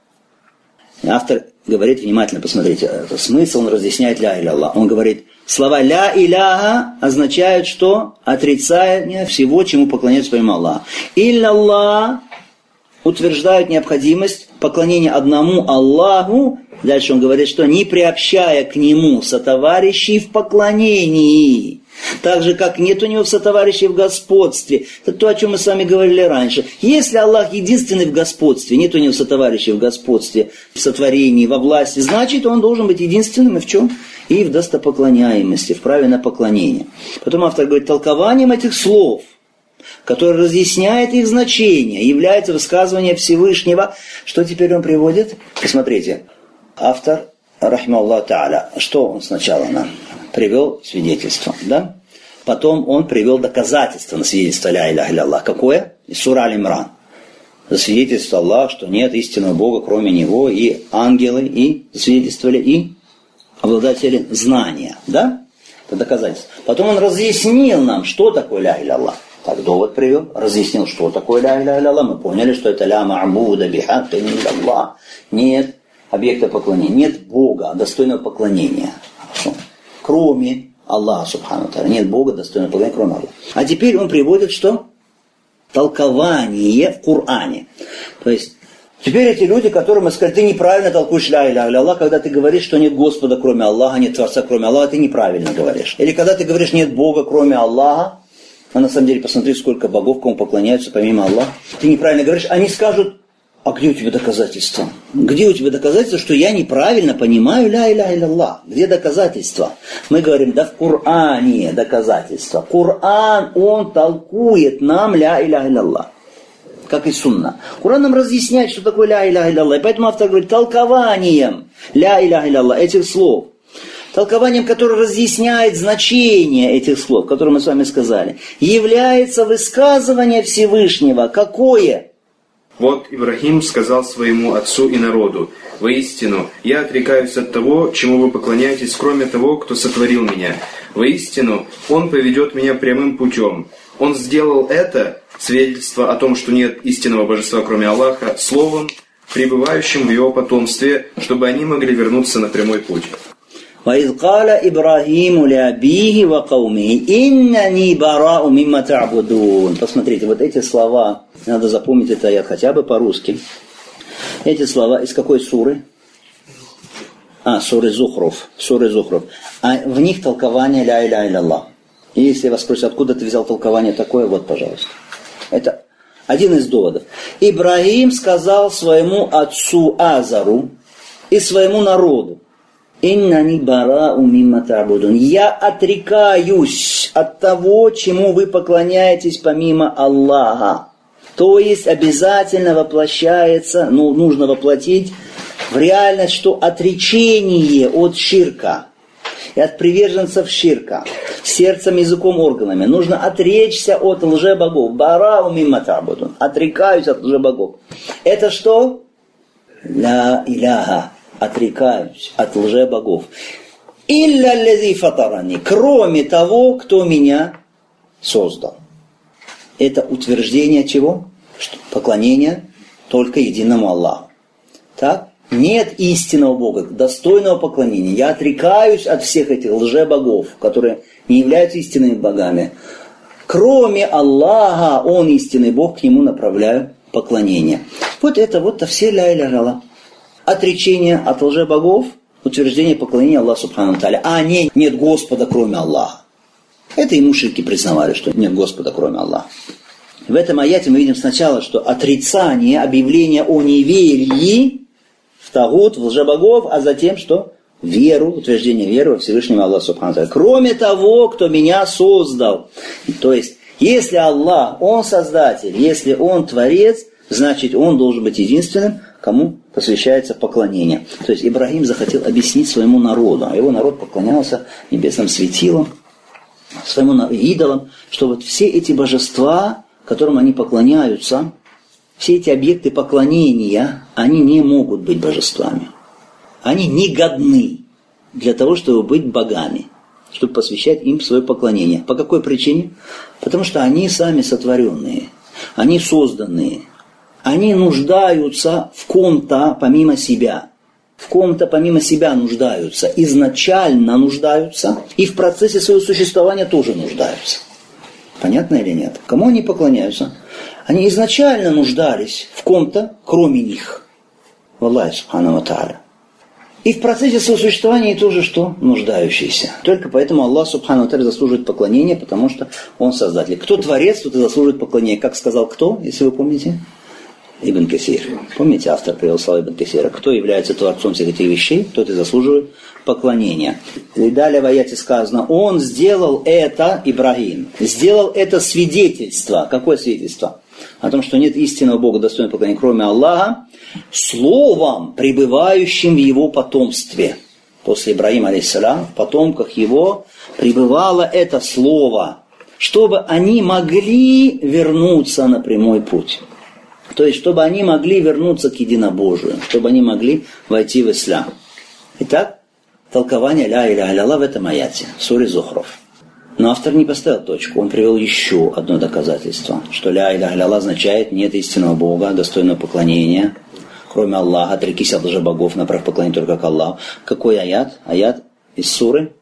Автор говорит, внимательно посмотрите, смысл он разъясняет ля иля Аллах. Он говорит, слова ля иляха означают, что отрицание всего, чему поклоняются помимо Аллаха. Илля Аллах утверждают необходимость поклонения одному Аллаху Дальше он говорит, что не приобщая к нему сотоварищей в поклонении. Так же, как нет у него сотоварищей в господстве. Это то, о чем мы с вами говорили раньше. Если Аллах единственный в господстве, нет у него сотоварищей в господстве, в сотворении, во власти, значит, он должен быть единственным и в чем? И в достопоклоняемости, в праве на поклонение. Потом автор говорит, толкованием этих слов – который разъясняет их значение, является высказывание Всевышнего. Что теперь он приводит? Посмотрите автор, рахмаллах та'аля, что он сначала нам привел свидетельство, да? Потом он привел доказательство на свидетельство ля иля Аллах. Какое? Из Сура Аль-Имран. Засвидетельствовал Аллах, что нет истинного Бога, кроме Него, и ангелы, и засвидетельствовали, и обладатели знания, да? Это доказательство. Потом он разъяснил нам, что такое ля иля Аллах. Так довод привел, разъяснил, что такое ля иля Аллах. Мы поняли, что это ля ма'буда бихак Аллах. Нет объекта поклонения. Нет Бога, достойного поклонения. Кроме Аллаха, Субхану Нет Бога, достойного поклонения, кроме Аллаха. А теперь он приводит что? Толкование в Коране. То есть, теперь эти люди, которым мы сказали, ты неправильно толкуешь ля иля Аллах, когда ты говоришь, что нет Господа, кроме Аллаха, нет Творца, кроме Аллаха, ты неправильно говоришь. Или когда ты говоришь, нет Бога, кроме Аллаха, А на самом деле посмотри, сколько богов, кому поклоняются помимо Аллаха. Ты неправильно говоришь, они скажут, а где у тебя доказательства? Где у тебя доказательства, что я неправильно понимаю ля иля Аллах? Где доказательства? Мы говорим, да в Коране доказательства. Коран, он толкует нам ля иля Аллах. Как и сунна. Коран нам разъясняет, что такое ля иля Аллах. И поэтому автор говорит, толкованием ля иля Аллах этих слов толкованием, которое разъясняет значение этих слов, которые мы с вами сказали, является высказывание Всевышнего. Какое? Вот Ибрахим сказал своему отцу и народу, «Воистину, я отрекаюсь от того, чему вы поклоняетесь, кроме того, кто сотворил меня. Воистину, Он поведет меня прямым путем. Он сделал это, свидетельство о том, что нет истинного божества, кроме Аллаха, словом, пребывающим в его потомстве, чтобы они могли вернуться на прямой путь». وإذ قال إبراهيم لأبيه وقومه إنني براء مما تعبدون Посмотрите, вот эти слова, надо запомнить это аят хотя бы по-русски. Эти слова из какой суры? А, суры Зухров. Суры Зухров. А в них толкование ля иля иля Аллах. И если вас спросят, откуда ты взял толкование такое, вот, пожалуйста. Это один из доводов. Ибрагим сказал своему отцу Азару и своему народу, Иннани бара умимма табудун. Я отрекаюсь от того, чему вы поклоняетесь помимо Аллаха. То есть обязательно воплощается, ну, нужно воплотить в реальность, что отречение от ширка и от приверженцев ширка сердцем, языком, органами. Нужно отречься от лжебогов. Бара умимма табудун. Отрекаюсь от лжебогов. Это что? Ла иляха отрекаюсь от лже-богов. Илля лези фатарани, кроме того, кто меня создал. Это утверждение чего? Что поклонение только единому Аллаху. Так? Нет истинного Бога, достойного поклонения. Я отрекаюсь от всех этих лже-богов, которые не являются истинными богами. Кроме Аллаха, Он истинный Бог, к Нему направляю поклонение. Вот это вот все ля ля отречение от лже-богов, утверждение поклонения Аллаху Субхану Таля, а не нет Господа, кроме Аллаха. Это и мушрики признавали, что нет Господа, кроме Аллаха. В этом аяте мы видим сначала, что отрицание, объявление о неверии в Тагут, в лжебогов, а затем что? Веру, утверждение веры во Всевышнего Аллаха Субхану. Кроме того, кто меня создал. То есть, если Аллах, Он Создатель, если Он Творец, значит, Он должен быть единственным, кому посвящается поклонение. То есть Ибрагим захотел объяснить своему народу, а его народ поклонялся небесным светилам, своему идолам, что вот все эти божества, которым они поклоняются, все эти объекты поклонения, они не могут быть божествами. Они не годны для того, чтобы быть богами, чтобы посвящать им свое поклонение. По какой причине? Потому что они сами сотворенные, они созданные, они нуждаются в ком-то помимо себя. В ком-то помимо себя нуждаются, изначально нуждаются, и в процессе своего существования тоже нуждаются. Понятно или нет? Кому они поклоняются? Они изначально нуждались в ком-то, кроме них. В Аллахе Субхану Тааля. И в процессе своего существования тоже что? Нуждающийся. Только поэтому Аллах Субхану Тааля заслуживает поклонения, потому что Он Создатель. Кто Творец, тот и заслуживает поклонения. Как сказал кто, если вы помните? Ибн Кесир. Помните, автор привел слова Ибн Кесира. Кто является творцом всех этих вещей, тот и заслуживает поклонения. И далее в аяте сказано, он сделал это, Ибрагим, сделал это свидетельство. Какое свидетельство? О том, что нет истинного Бога достойного поклонения, кроме Аллаха, словом, пребывающим в его потомстве. После Ибрагима, алейсалям, в потомках его пребывало это слово, чтобы они могли вернуться на прямой путь. То есть, чтобы они могли вернуться к единобожию, чтобы они могли войти в ислам. Итак, толкование ля иля аля в этом аяте, суре Зухров. Но автор не поставил точку, он привел еще одно доказательство, что ля иля аля означает нет истинного Бога, достойного поклонения, кроме Аллаха, отрекись от богов, направь поклонение только к Аллаху. Какой аят? Аят из суры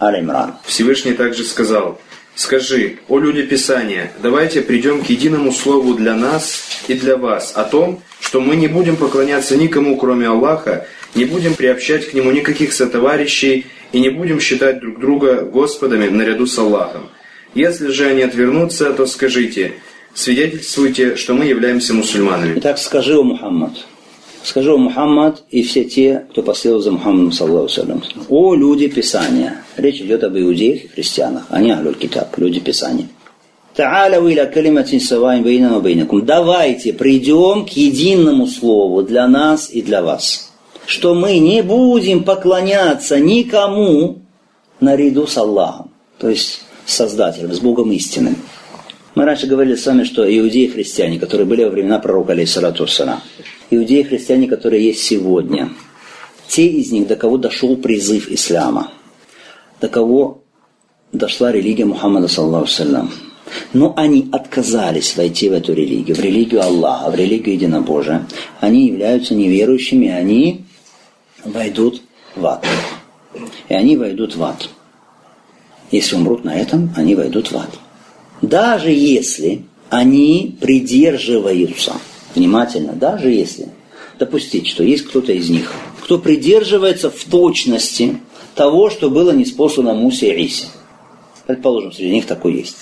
Аль-Имран. Всевышний также сказал, Скажи, о люди Писания, давайте придем к единому слову для нас и для вас о том, что мы не будем поклоняться никому, кроме Аллаха, не будем приобщать к Нему никаких сотоварищей и не будем считать друг друга Господами наряду с Аллахом. Если же они отвернутся, то скажите, свидетельствуйте, что мы являемся мусульманами. Итак, скажи, о Мухаммад, скажи, о Мухаммад и все те, кто последовал за Мухаммадом, саллаху о люди Писания. Речь идет об иудеях и христианах, а не о китаб, люди Писания. Та'аляу иля калиматин саваин бейнам бейнакум. Давайте придем к единому слову для нас и для вас. Что мы не будем поклоняться никому наряду с Аллахом. То есть Создателем, с Богом истинным. Мы раньше говорили с вами, что иудеи и христиане, которые были во времена пророка, алейхиссалату иудеи и христиане, которые есть сегодня, те из них, до кого дошел призыв ислама, до кого дошла религия Мухаммада, саллаху салям, но они отказались войти в эту религию, в религию Аллаха, в религию единобожия. Они являются неверующими, они войдут в ад. И они войдут в ад. Если умрут на этом, они войдут в ад. Даже если они придерживаются, внимательно, даже если допустить, что есть кто-то из них, кто придерживается в точности того, что было неспослано Мусе и Исе. Предположим, среди них такой есть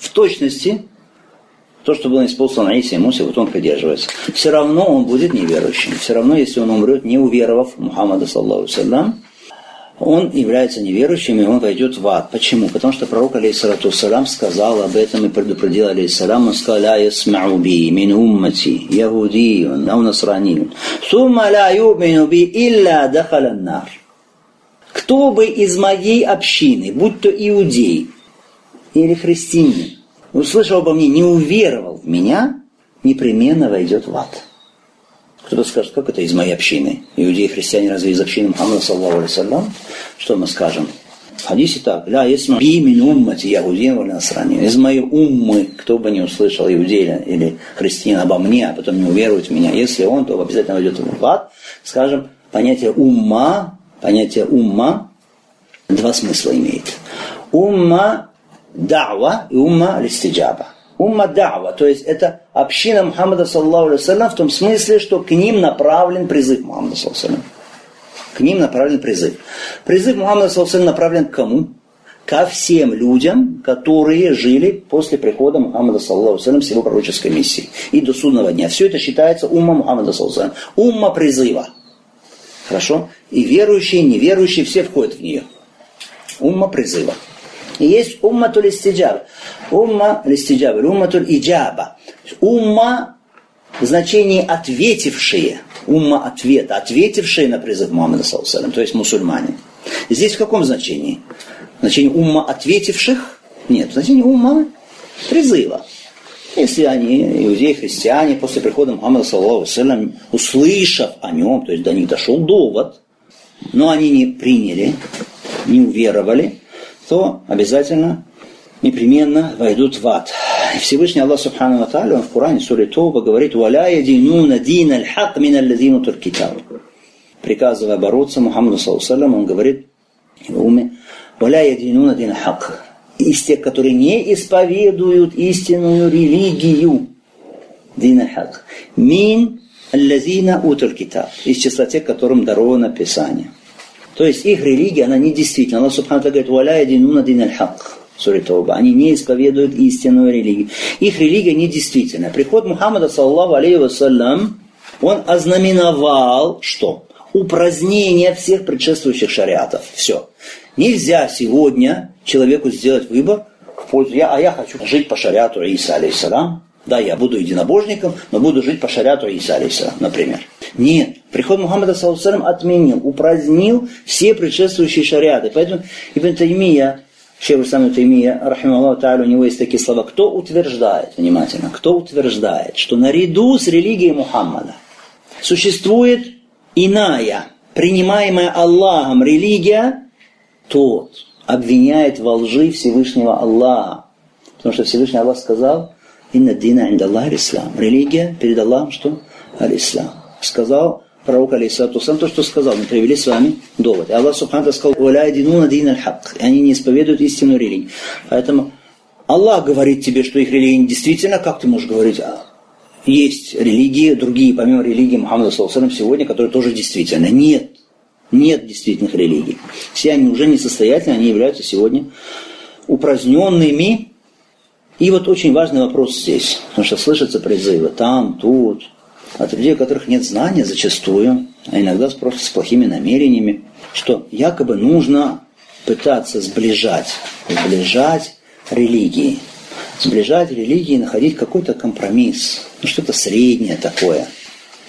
в точности то, что было исполнено Исе и Мусе, вот он придерживается. Все равно он будет неверующим. Все равно, если он умрет, не уверовав Мухаммада, саллаху салям, он является неверующим, и он войдет в ад. Почему? Потому что пророк, алейхиссалату салам, сказал об этом и предупредил, алейхиссалам, он сказал, «Ля ясмау би мин уммати, яхудиюн, ау насраниюн, сумма ля юмину би илля дахалян нар». Кто бы из моей общины, будь то иудей, или христианин, услышал обо мне, не уверовал в меня, непременно войдет в ад. Кто-то скажет, как это из моей общины? Иудеи и христиане разве из общины Мухаммада, саллаху алейсалям? Что мы скажем? В хадисе так, ля есма би мин уммати яхудин вали насрани. Из моей уммы, кто бы не услышал иудея или христианин обо мне, а потом не уверует в меня, если он, то обязательно войдет в ад. Скажем, понятие умма, понятие умма два смысла имеет. Умма дава и умма листиджаба. Умма дава, то есть это община Мухаммада, саллаху в том смысле, что к ним направлен призыв Мухаммада, саллаху К ним направлен призыв. Призыв Мухаммада, саллаху направлен к кому? Ко всем людям, которые жили после прихода Мухаммада, саллаху с его пророческой миссией. И до судного дня. Все это считается умма Мухаммада, саллаху Умма призыва. Хорошо? И верующие, и неверующие, все входят в нее. Умма призыва. Есть умматуль истиджаб. Умма листиджаб, умматуль иджаба. Умма в значении ответившие. Умма ответа, ответившие на призыв Мухаммада, то есть мусульмане. Здесь в каком значении? В значении умма ответивших? Нет, в значении умма призыва. Если они, иудеи, христиане, после прихода Мухаммада, саллаху услышав о нем, то есть до них дошел довод, но они не приняли, не уверовали, то обязательно, непременно войдут в ад. Всевышний Аллах Субхану Тааля, он в Коране, суре Тоба, говорит, «Валя ядинуна дин аль-хак мин аль-ладину туркитаб». Приказывая бороться Мухаммаду Саллаху он говорит в уме, «Валя ядинуна дин аль-хак». Из тех, которые не исповедуют истинную религию, дин аль-хак. Мин аль-ладина утр китаб. Из числа тех, которым даровано Писание. То есть их религия, она недействительна. Аллах Субхану говорит, «Валя ядинуна дин аль-хак». Они не исповедуют истинную религию. Их религия недействительна. Приход Мухаммада, саллаху алейhi вассалям, он ознаменовал, что? Упразднение всех предшествующих шариатов. Все. Нельзя сегодня человеку сделать выбор в пользу, я, а я хочу жить по шариату Иса, алейхиссалам. Да, я буду единобожником, но буду жить по шариату Иса, например. Нет. Приход Мухаммада саллаху отменил, упразднил все предшествующие шариаты. Поэтому Ибн Таймия, Шейх Исламу Таймия, рахималлаху та'аля, у него есть такие слова. Кто утверждает, внимательно, кто утверждает, что наряду с религией Мухаммада существует иная, принимаемая Аллахом религия, тот обвиняет во лжи Всевышнего Аллаха. Потому что Всевышний Аллах сказал, «Инна дина инда Аллах ислам». Религия перед Аллахом что? Аль-Ислам сказал пророк, алейхиссалату то, что сказал, мы привели с вами довод. И Аллах Субхану сказал, «Валя дину дин аль-хак». И они не исповедуют истинную религию. Поэтому Аллах говорит тебе, что их религия действительно, как ты можешь говорить, а, есть религии, другие, помимо религии Мухаммада Саласалам сегодня, которые тоже действительно. Нет. Нет действительных религий. Все они уже несостоятельны, они являются сегодня упраздненными. И вот очень важный вопрос здесь, потому что слышатся призывы там, тут, от людей, у которых нет знания зачастую, а иногда просто с плохими намерениями, что якобы нужно пытаться сближать, сближать религии, сближать религии, находить какой-то компромисс, ну, что-то среднее такое.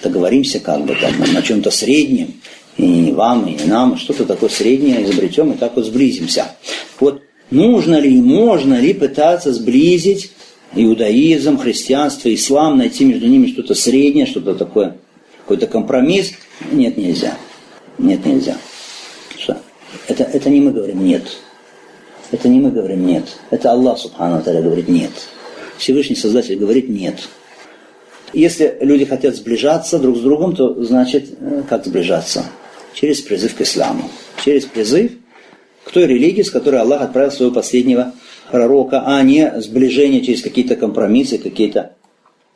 Договоримся как бы там на чем-то среднем, и вам, и нам, что-то такое среднее изобретем и так вот сблизимся. Вот нужно ли, можно ли пытаться сблизить иудаизм, христианство, ислам, найти между ними что-то среднее, что-то такое, какой-то компромисс? Нет, нельзя. Нет, нельзя. Что? Это, это не мы говорим нет. Это не мы говорим нет. Это Аллах Субхану Таля говорит нет. Всевышний Создатель говорит нет. Если люди хотят сближаться друг с другом, то значит, э, как сближаться? Через призыв к исламу. Через призыв к той религии, с которой Аллах отправил своего последнего пророка, а не сближение через какие-то компромиссы, какие-то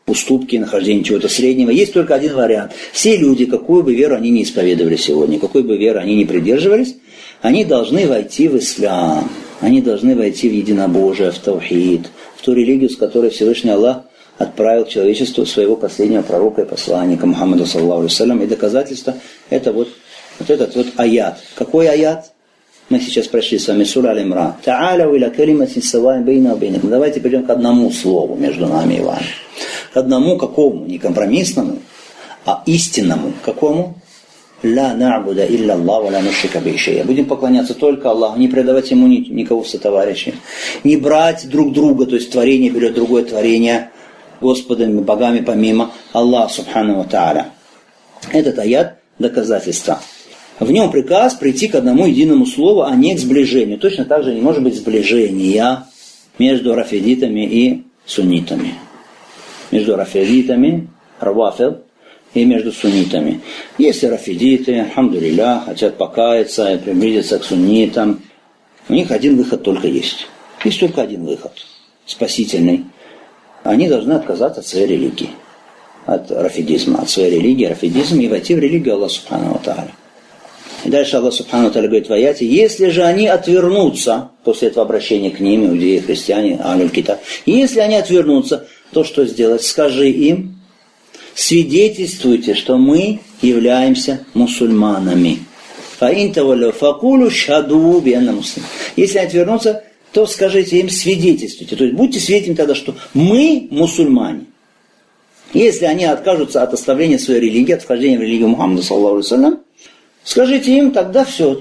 уступки, нахождение чего-то среднего. Есть только один вариант. Все люди, какую бы веру они не исповедовали сегодня, какой бы веру они не придерживались, они должны войти в ислам. Они должны войти в единобожие, в таухид, в ту религию, с которой Всевышний Аллах отправил человечеству своего последнего пророка и посланника Мухаммада, саллаху И доказательство это вот, вот этот вот аят. Какой аят? Мы сейчас прошли с вами сура Аль-Имран. Та'аля иля калиматин савай бейна бейнакум. Давайте перейдем к одному слову между нами и вами. К одному какому? Не компромиссному, а истинному. Какому? Ла набуда илля Аллах, ла нушика бейшея. Будем поклоняться только Аллаху, не предавать ему никого в сотоварищи. Не брать друг друга, то есть творение берет другое творение Господами, богами помимо Аллаха Субхану Тааля. Этот аят доказательство. В нем приказ прийти к одному единому слову, а не к сближению. Точно так же не может быть сближения между рафидитами и суннитами. Между рафидитами, равафил, и между суннитами. Если рафидиты, алхамдулилля, хотят покаяться и приблизиться к суннитам, у них один выход только есть. Есть только один выход, спасительный. Они должны отказаться от своей религии, от рафидизма, от своей религии, рафидизм, и войти в религию Аллаха Субхану Тааля. И дальше Аллах Субхану Таля говорит в аяте, если же они отвернутся после этого обращения к ним, иудеи, христиане, алюль кита, если они отвернутся, то что сделать? Скажи им, свидетельствуйте, что мы являемся мусульманами. факулу шаду Если они отвернутся, то скажите им, свидетельствуйте. То есть будьте свидетелями тогда, что мы мусульмане. Если они откажутся от оставления своей религии, от вхождения в религию Мухаммада, саллаху Скажите им тогда все.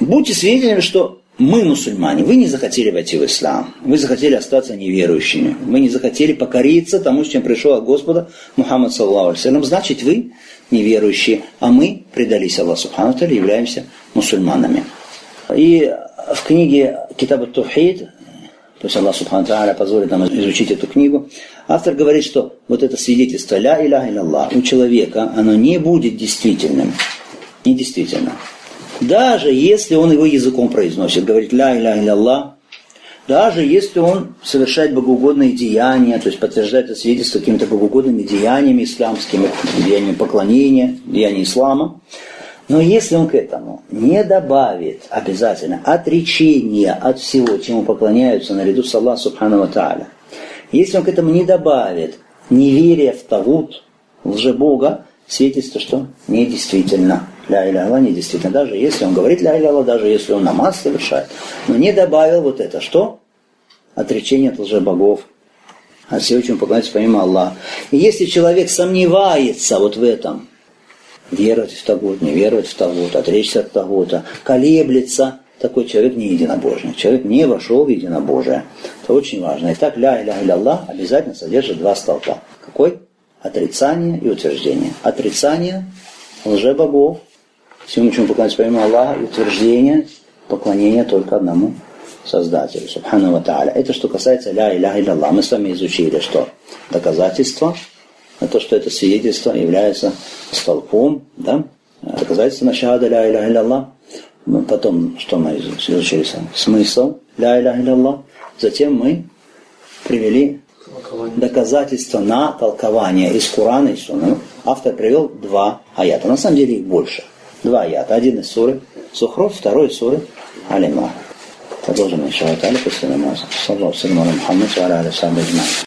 Будьте свидетелями, что мы мусульмане, вы не захотели войти в ислам, вы захотели остаться неверующими, вы не захотели покориться тому, с чем пришел от Господа Мухаммад, саллаху алейhi значит вы неверующие, а мы предались Аллаху Субхану являемся мусульманами. И в книге Китаба Тухид, то есть Аллах Субхану Тааля позволит нам изучить эту книгу, автор говорит, что вот это свидетельство «Ля иляха Аллах» у человека, оно не будет действительным, недействительно. Даже если он его языком произносит, говорит «ля иля иля Аллах», даже если он совершает богоугодные деяния, то есть подтверждает это свидетельство какими-то богоугодными деяниями исламскими, деяниями поклонения, деяниями ислама, но если он к этому не добавит обязательно отречение от всего, чему поклоняются наряду с Аллахом Субхану Тааля, если он к этому не добавит неверие в Тавут, лжебога, свидетельство, что недействительно. Ля иля Аллах недействительно. Даже если он говорит ля иля даже если он намаз совершает. Но не добавил вот это. Что? Отречение от лжебогов. От всего, чем поклоняется помимо Аллаха. И если человек сомневается вот в этом, веровать в Тагут, не веровать в Тагут, отречься от Тагута, колеблется, такой человек не единобожный. Человек не вошел в единобожие. Это очень важно. Итак, ля иля иля Аллах обязательно содержит два столпа. Какой? Отрицание и утверждение. Отрицание лжебогов, всему, чему поклоняется помимо Аллаха, и утверждение поклонения только одному Создателю, Субхану Ва Тааля. Это что касается ля иля илля Мы с вами изучили, что доказательство, на то, что это свидетельство является столпом, да, доказательство на шахада ля иля илля Потом, что мы изучили сами? Смысл ля иля илля Затем мы привели доказательства на толкование из Корана и Сунны. Автор привел два аята. На самом деле их больше. Два аята. Один из суры Сухров, второй из суры Алима. Продолжим, иншаллах, после намаза. Саллаху саляму Мухаммад, аля